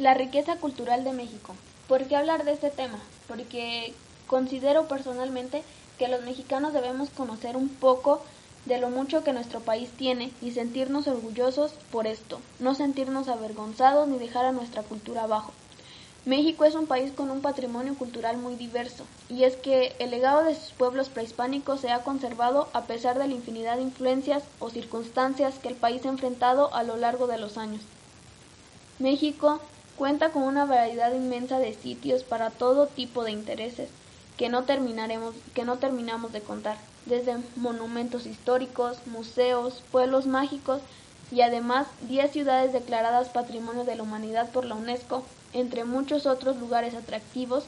La riqueza cultural de México. ¿Por qué hablar de este tema? Porque considero personalmente que los mexicanos debemos conocer un poco de lo mucho que nuestro país tiene y sentirnos orgullosos por esto, no sentirnos avergonzados ni dejar a nuestra cultura abajo. México es un país con un patrimonio cultural muy diverso, y es que el legado de sus pueblos prehispánicos se ha conservado a pesar de la infinidad de influencias o circunstancias que el país ha enfrentado a lo largo de los años. México Cuenta con una variedad inmensa de sitios para todo tipo de intereses que no terminaremos, que no terminamos de contar, desde monumentos históricos, museos, pueblos mágicos y además 10 ciudades declaradas Patrimonio de la Humanidad por la UNESCO, entre muchos otros lugares atractivos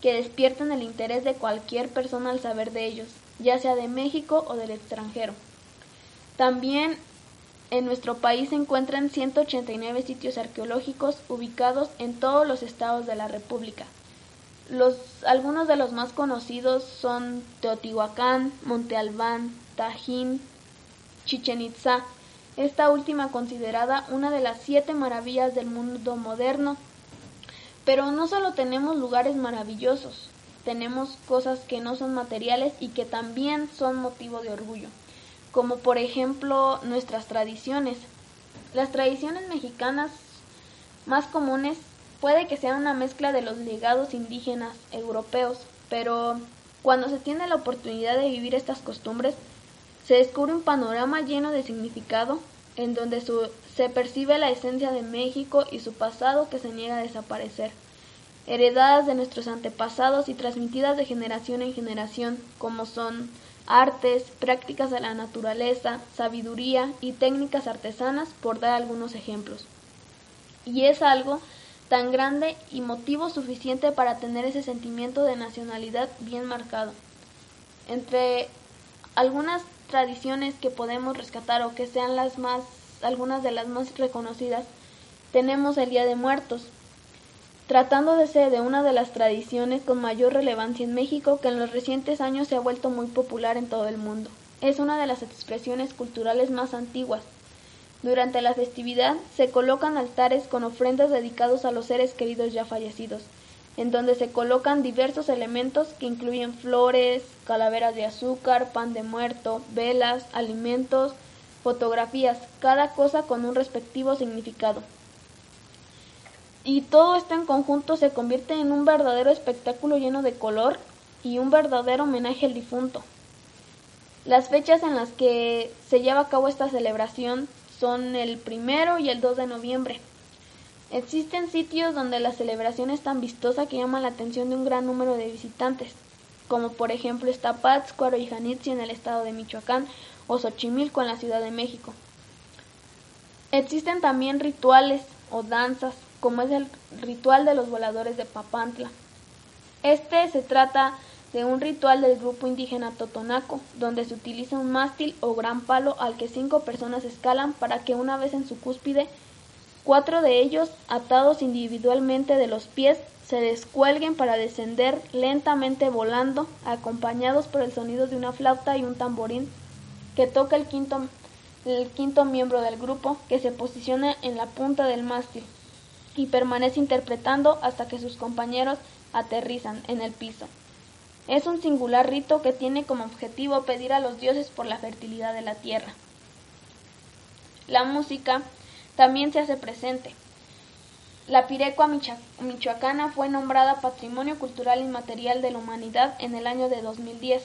que despiertan el interés de cualquier persona al saber de ellos, ya sea de México o del extranjero. También en nuestro país se encuentran 189 sitios arqueológicos ubicados en todos los estados de la República. Los, algunos de los más conocidos son Teotihuacán, Monte Albán, Tajín, Chichen Itza, esta última considerada una de las siete maravillas del mundo moderno. Pero no solo tenemos lugares maravillosos, tenemos cosas que no son materiales y que también son motivo de orgullo como por ejemplo nuestras tradiciones. Las tradiciones mexicanas más comunes puede que sean una mezcla de los legados indígenas europeos, pero cuando se tiene la oportunidad de vivir estas costumbres, se descubre un panorama lleno de significado en donde se percibe la esencia de México y su pasado que se niega a desaparecer, heredadas de nuestros antepasados y transmitidas de generación en generación, como son artes, prácticas de la naturaleza, sabiduría y técnicas artesanas, por dar algunos ejemplos. Y es algo tan grande y motivo suficiente para tener ese sentimiento de nacionalidad bien marcado. Entre algunas tradiciones que podemos rescatar o que sean las más algunas de las más reconocidas, tenemos el Día de Muertos, ser de una de las tradiciones con mayor relevancia en México que en los recientes años se ha vuelto muy popular en todo el mundo. Es una de las expresiones culturales más antiguas. Durante la festividad se colocan altares con ofrendas dedicados a los seres queridos ya fallecidos, en donde se colocan diversos elementos que incluyen flores, calaveras de azúcar, pan de muerto, velas, alimentos, fotografías, cada cosa con un respectivo significado y todo esto en conjunto se convierte en un verdadero espectáculo lleno de color y un verdadero homenaje al difunto. Las fechas en las que se lleva a cabo esta celebración son el primero y el 2 de noviembre. Existen sitios donde la celebración es tan vistosa que llama la atención de un gran número de visitantes, como por ejemplo está Pátzcuaro y Janitzio en el estado de Michoacán o Xochimilco en la Ciudad de México. Existen también rituales o danzas como es el ritual de los voladores de Papantla. Este se trata de un ritual del grupo indígena Totonaco, donde se utiliza un mástil o gran palo al que cinco personas escalan para que una vez en su cúspide, cuatro de ellos, atados individualmente de los pies, se descuelguen para descender lentamente volando, acompañados por el sonido de una flauta y un tamborín que toca el quinto, el quinto miembro del grupo, que se posiciona en la punta del mástil y permanece interpretando hasta que sus compañeros aterrizan en el piso. Es un singular rito que tiene como objetivo pedir a los dioses por la fertilidad de la tierra. La música también se hace presente. La pirecua michoacana fue nombrada Patrimonio Cultural Inmaterial de la Humanidad en el año de 2010.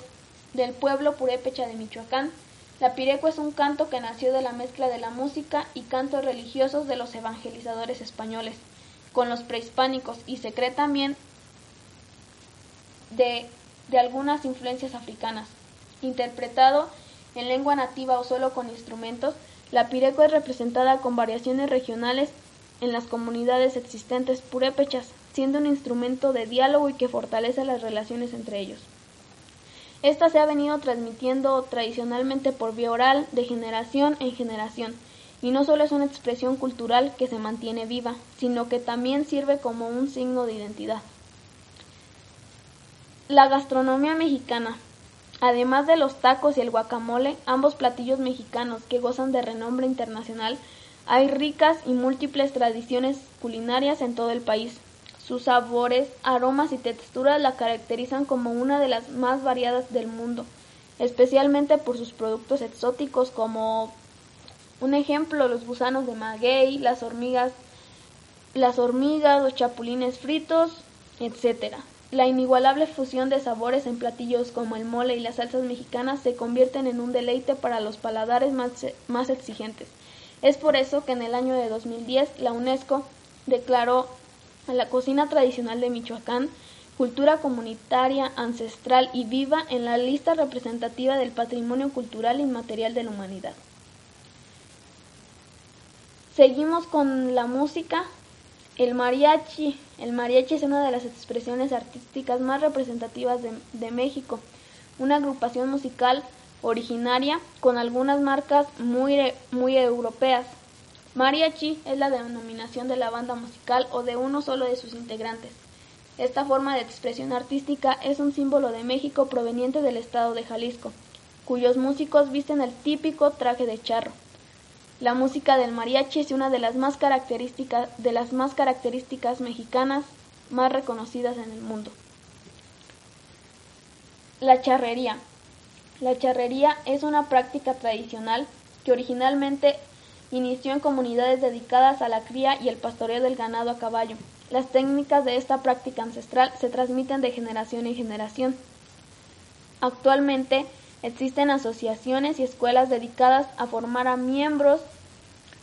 Del pueblo purépecha de Michoacán, la pirecua es un canto que nació de la mezcla de la música y cantos religiosos de los evangelizadores españoles con los prehispánicos y se cree también de, de algunas influencias africanas. Interpretado en lengua nativa o solo con instrumentos, la pirecua es representada con variaciones regionales en las comunidades existentes purépechas, siendo un instrumento de diálogo y que fortalece las relaciones entre ellos. Esta se ha venido transmitiendo tradicionalmente por vía oral de generación en generación, y no solo es una expresión cultural que se mantiene viva, sino que también sirve como un signo de identidad. La gastronomía mexicana. Además de los tacos y el guacamole, ambos platillos mexicanos que gozan de renombre internacional, hay ricas y múltiples tradiciones culinarias en todo el país. Sus sabores, aromas y texturas la caracterizan como una de las más variadas del mundo, especialmente por sus productos exóticos como un ejemplo, los gusanos de maguey, las hormigas, las hormigas, los chapulines fritos, etc. La inigualable fusión de sabores en platillos como el mole y las salsas mexicanas se convierten en un deleite para los paladares más, más exigentes. Es por eso que en el año de 2010 la UNESCO declaró a la cocina tradicional de Michoacán cultura comunitaria, ancestral y viva en la lista representativa del patrimonio cultural inmaterial de la humanidad. Seguimos con la música. El mariachi. El mariachi es una de las expresiones artísticas más representativas de, México. Una agrupación musical originaria con algunas marcas muy, muy europeas. Mariachi es la denominación de la banda musical o de uno solo de sus integrantes. Esta forma de expresión artística es un símbolo de México proveniente del estado de Jalisco, cuyos músicos visten el típico traje de charro. La música del mariachi es una de las más características, de las más características mexicanas más reconocidas en el mundo. La charrería. La charrería es una práctica tradicional que originalmente inició en comunidades dedicadas a la cría y el pastoreo del ganado a caballo. Las técnicas de esta práctica ancestral se transmiten de generación en generación. Actualmente existen asociaciones y escuelas dedicadas a formar a miembros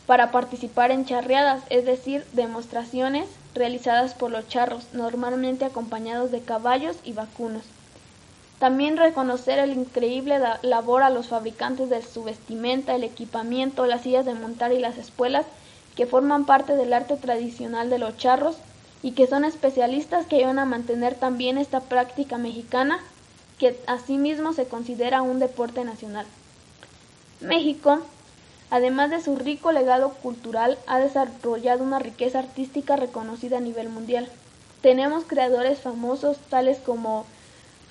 para participar en charreadas, es decir, demostraciones realizadas por los charros, normalmente acompañados de caballos y vacunos. También reconocer el increíble labor a los fabricantes de su vestimenta, el equipamiento, las sillas de montar y las espuelas, que forman parte del arte tradicional de los charros y que son especialistas que ayudan a mantener también esta práctica mexicana, que asimismo se considera un deporte nacional. México Además de su rico legado cultural, ha desarrollado una riqueza artística reconocida a nivel mundial. Tenemos creadores famosos tales como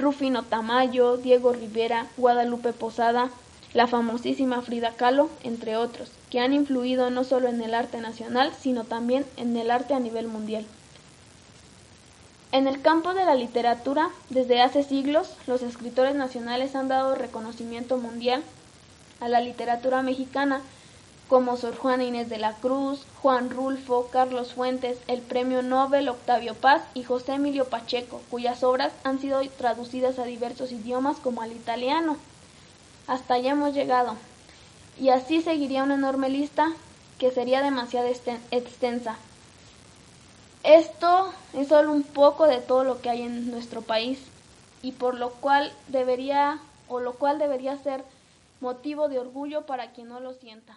Rufino Tamayo, Diego Rivera, Guadalupe Posada, la famosísima Frida Kahlo, entre otros, que han influido no solo en el arte nacional, sino también en el arte a nivel mundial. En el campo de la literatura, desde hace siglos, los escritores nacionales han dado reconocimiento mundial a la literatura mexicana, como Sor Juana Inés de la Cruz, Juan Rulfo, Carlos Fuentes, el Premio Nobel Octavio Paz y José Emilio Pacheco, cuyas obras han sido traducidas a diversos idiomas como al italiano. Hasta allá hemos llegado. Y así seguiría una enorme lista que sería demasiado extensa. Esto es solo un poco de todo lo que hay en nuestro país y por lo cual debería o lo cual debería ser motivo de orgullo para quien no lo sienta.